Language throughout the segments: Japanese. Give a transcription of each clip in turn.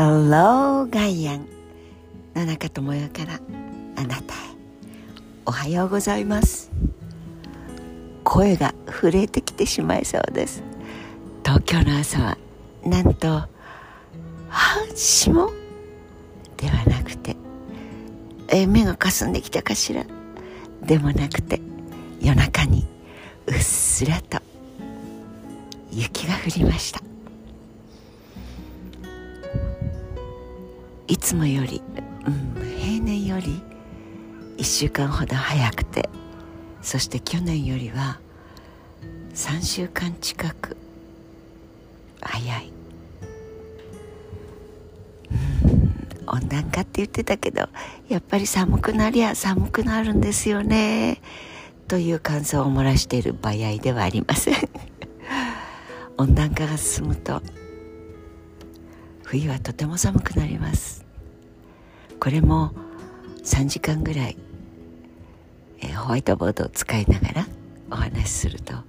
Hello ガイアン野中智代からあなたへおはようございます。声が震えてきてしまいそうです。東京の朝はなんとは霜ではなくてえ目がかすんできたかしら？でもなくて夜中にうっすらと雪が降りました。いつもより、うん、平年より1週間ほど早くてそして去年よりは3週間近く早い、うん、温暖化って言ってたけどやっぱり寒くなりゃ寒くなるんですよねという感想を漏らしている場合ではありません 温暖化が進むと冬はとても寒くなります。これも3時間ぐらい、えー、ホワイトボードを使いながらお話しするとあ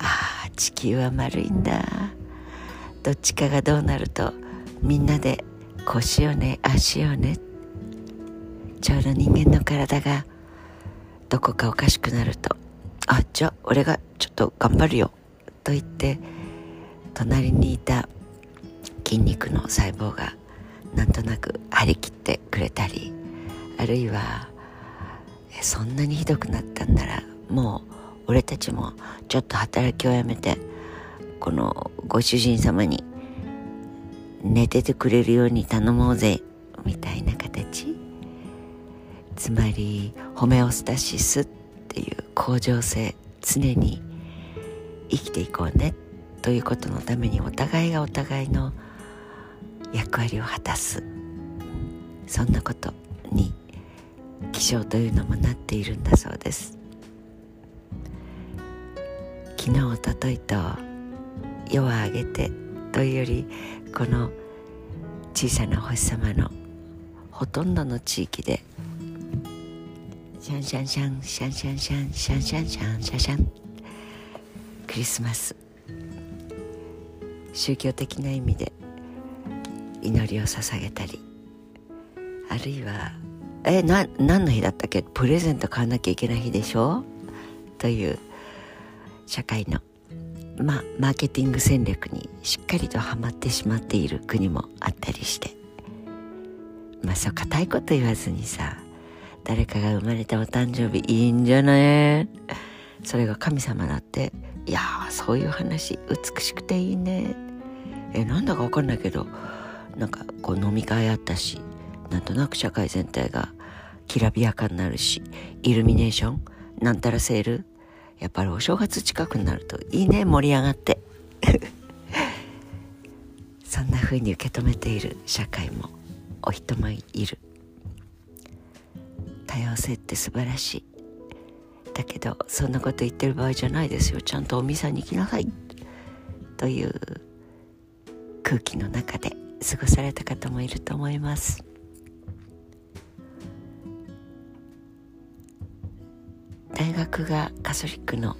あ地球は丸いんだ。どっちかがどうなるとみんなでこうしようねああしようねちょうど人間の体がどこかおかしくなるとあじゃあ俺がちょっと頑張るよ。と言って隣にいた筋肉の細胞がなんとなく張り切ってくれたりあるいはそんなにひどくなったんならもう俺たちもちょっと働きをやめてこのご主人様に寝ててくれるように頼もうぜみたいな形。つまりホメオスタシスっていう向上性常に生きていこうねということのためにお互いがお互いの役割を果たす。そんなことに気象というのもなっているんだそうです。昨日おとといと夜は明げてというよりこの小さな星様のほとんどの地域でシャンシャンシャンシャンシャンシャンシャンシャンシャンシャンシャンクリスマス。宗教的な意味で祈りを捧げたりあるいはえな何の日だったっけ？プレゼント買わなきゃいけない日でしょ？という社会のまマーケティング戦略にしっかりとはまってしまっている国もあったりして。まあそう固いこと言わずにさ誰かが生まれたお誕生日いいんじゃないそれが神様だって。いやそういう話美しくていいね。えなんだか分かんないけどなんかこう飲み会あったしなんとなく社会全体がきらびやかになるしイルミネーションなんたらセールやっぱりお正月近くになるといいね盛り上がって。そんな風に受け止めている社会もお人もいる。多様性って素晴らしい。だけどそんなこと言ってる場合じゃないですよ。ちゃんとお店に行きなさい。という空気の中で。過ごされた方もいると思います。大学がカソリックの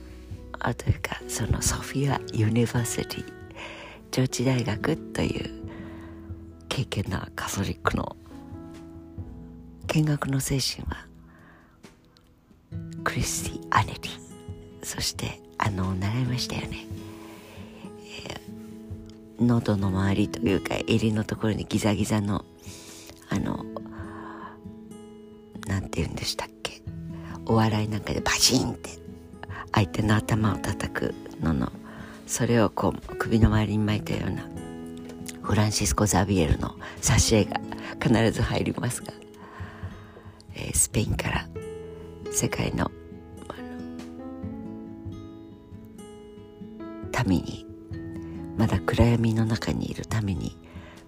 あというかその Sophia University 上智大学という敬虔なカソリックの建学の精神は Christianity そしてあの習いましたよね。喉の周りというか襟のところにギザギザのあのなんて言うんでしたっけ？お笑いなんかでバシンって相手の頭を叩くののそれをこう首の周りに巻いたようなフランシスコ・ザビエルの挿絵が必ず入りますが、えー、スペインから世界の民にまだ暗闇の中にいるために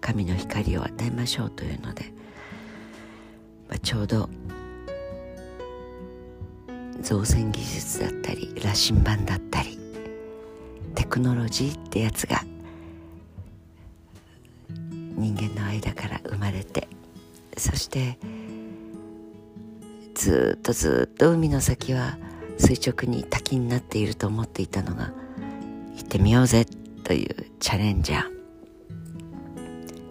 神の光を与えましょうというので、まあ、ちょうど造船技術だったり羅針盤だったりテクノロジーってやつが人間の間から生まれてそしてずっとずっと海の先は垂直に滝になっていると思っていたのが行ってみようぜというチャレンジャー。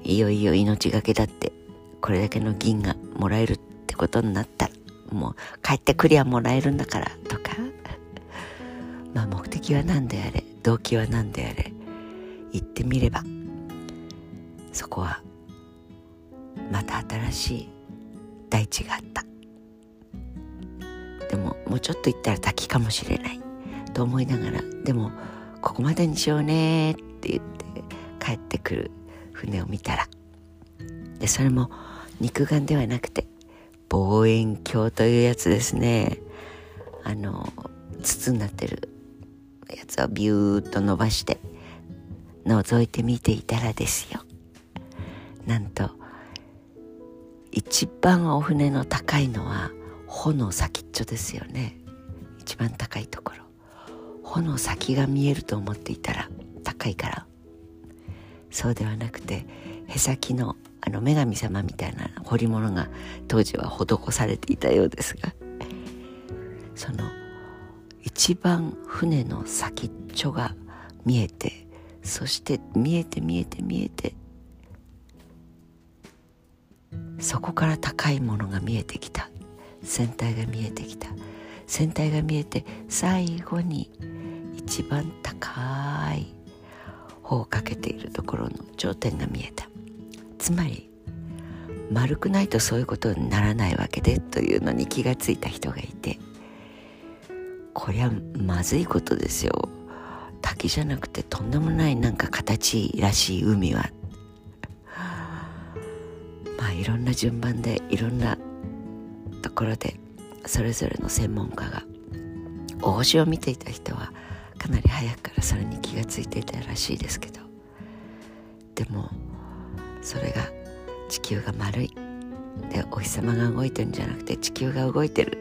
いよいいよ命がけだってこれだけの銀がもらえるってことになったらもう帰ってくりゃもらえるんだからとか。まあ目的は何であれ動機は何であれ言ってみれば。そこはまた新しい大地があった。でももうちょっと行ったら滝かもしれない。と思いながら。でもここまでにしようねって言って帰ってくる船を見たら。でそれも肉眼ではなくて望遠鏡というやつですね。あの筒になってるやつをビューッと伸ばして覗いてみていたらですよ。なんと一番お船の高いのは穂の先っちょですよね。一番高いところ。穂の先が見えると思っていたら高いから。そうではなくてへさきのあの女神様みたいな彫り物が当時は施されていたようですがその一番船の先っちょが見えてそして見えて見えて見えてそこから高いものが見えてきた。船体が見えてきた。船体が見えて最後に一番高い帆をかけているところの頂点が見えた。つまり丸くないとそういうことにならないわけでというのに気がついた人がいてこりゃまずいことですよ。滝じゃなくてとんでもないなんか形らしい海は。まあいろんな順番でいろんなところでそれぞれの専門家がお星を見ていた人はかなり早くからそれに気がついていたらしいですけど。でもそれが地球が丸い。でお日様が動いてるんじゃなくて地球が動いてる。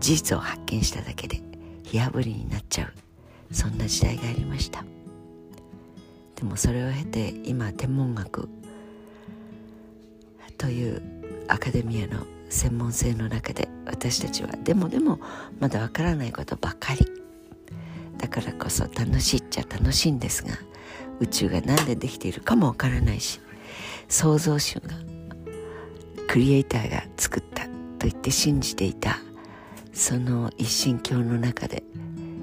事実を発見しただけで火あぶりになっちゃう。そんな時代がありました。でもそれを経て今天文学。というアカデミアの専門性の中で私たちはでもでもまだわからないことばかり。だからこそ楽しいっちゃ楽しいんですが宇宙が何でできているかもわからないし創造主がクリエイターが作ったと言って信じていたその一神教の中で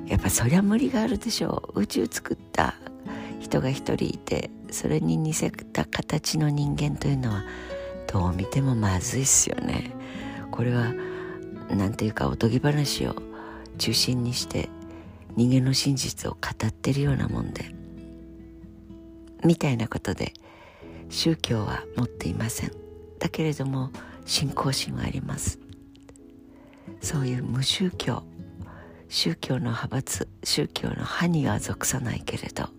やっぱそりゃ無理があるでしょう。宇宙作った人が一人いてそれに似せた形の人間というのはどう見てもまずいっすよね。これは何ていうかおとぎ話を中心にして人間の真実を語ってるようなもんでみたいなことで宗教は持っていません。だけれども信仰心はあります。そういう無宗教宗教の派閥宗教の派には属さないけれど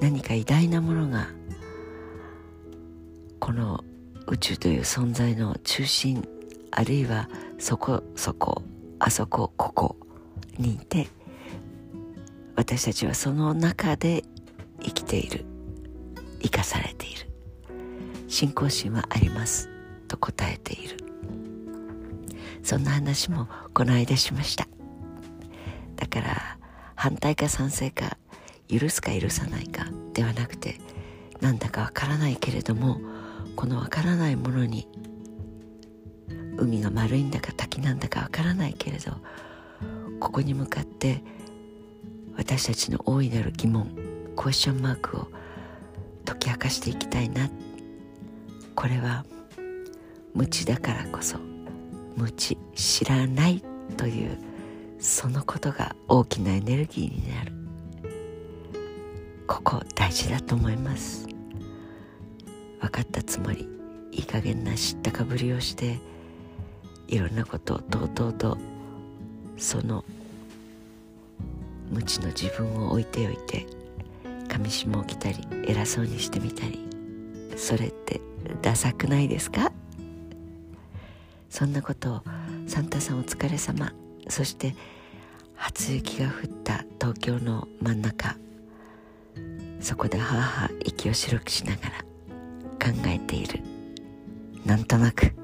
何か偉大なものがこの宇宙という存在の中心あるいはそこそこあそこここにいて私たちはその中で生きている。生かされている。信仰心はあります。と答えている。そんな話もこの間しました。だから反対か賛成か許すか許さないかではなくてなんだかわからないけれどもこのわからないものに海が丸いんだか滝なんだかわからないけれどここに向かって私たちの大いなる疑問クエスチョンマークを解き明かしていきたいな。これは無知だからこそ無知知らないというそのことが大きなエネルギーになる。ここ大事だと思います。分かったつもりいい加減な知ったかぶりをしていろんなことをとうとうとその無知の自分を置いておいて紙紐を着たり偉そうにしてみたりそれってダサくないですか？そんなことをサンタさんお疲れ様。そして初雪が降った東京の真ん中。そこではあはあ息を白くしながら考えている。なんとなく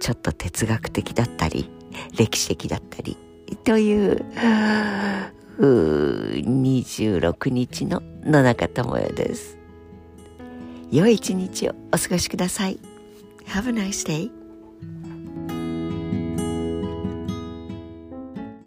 ちょっと哲学的だったり歴史的だったり。というう26日の野中智也です。良い一日をお過ごしください。Have a nice day.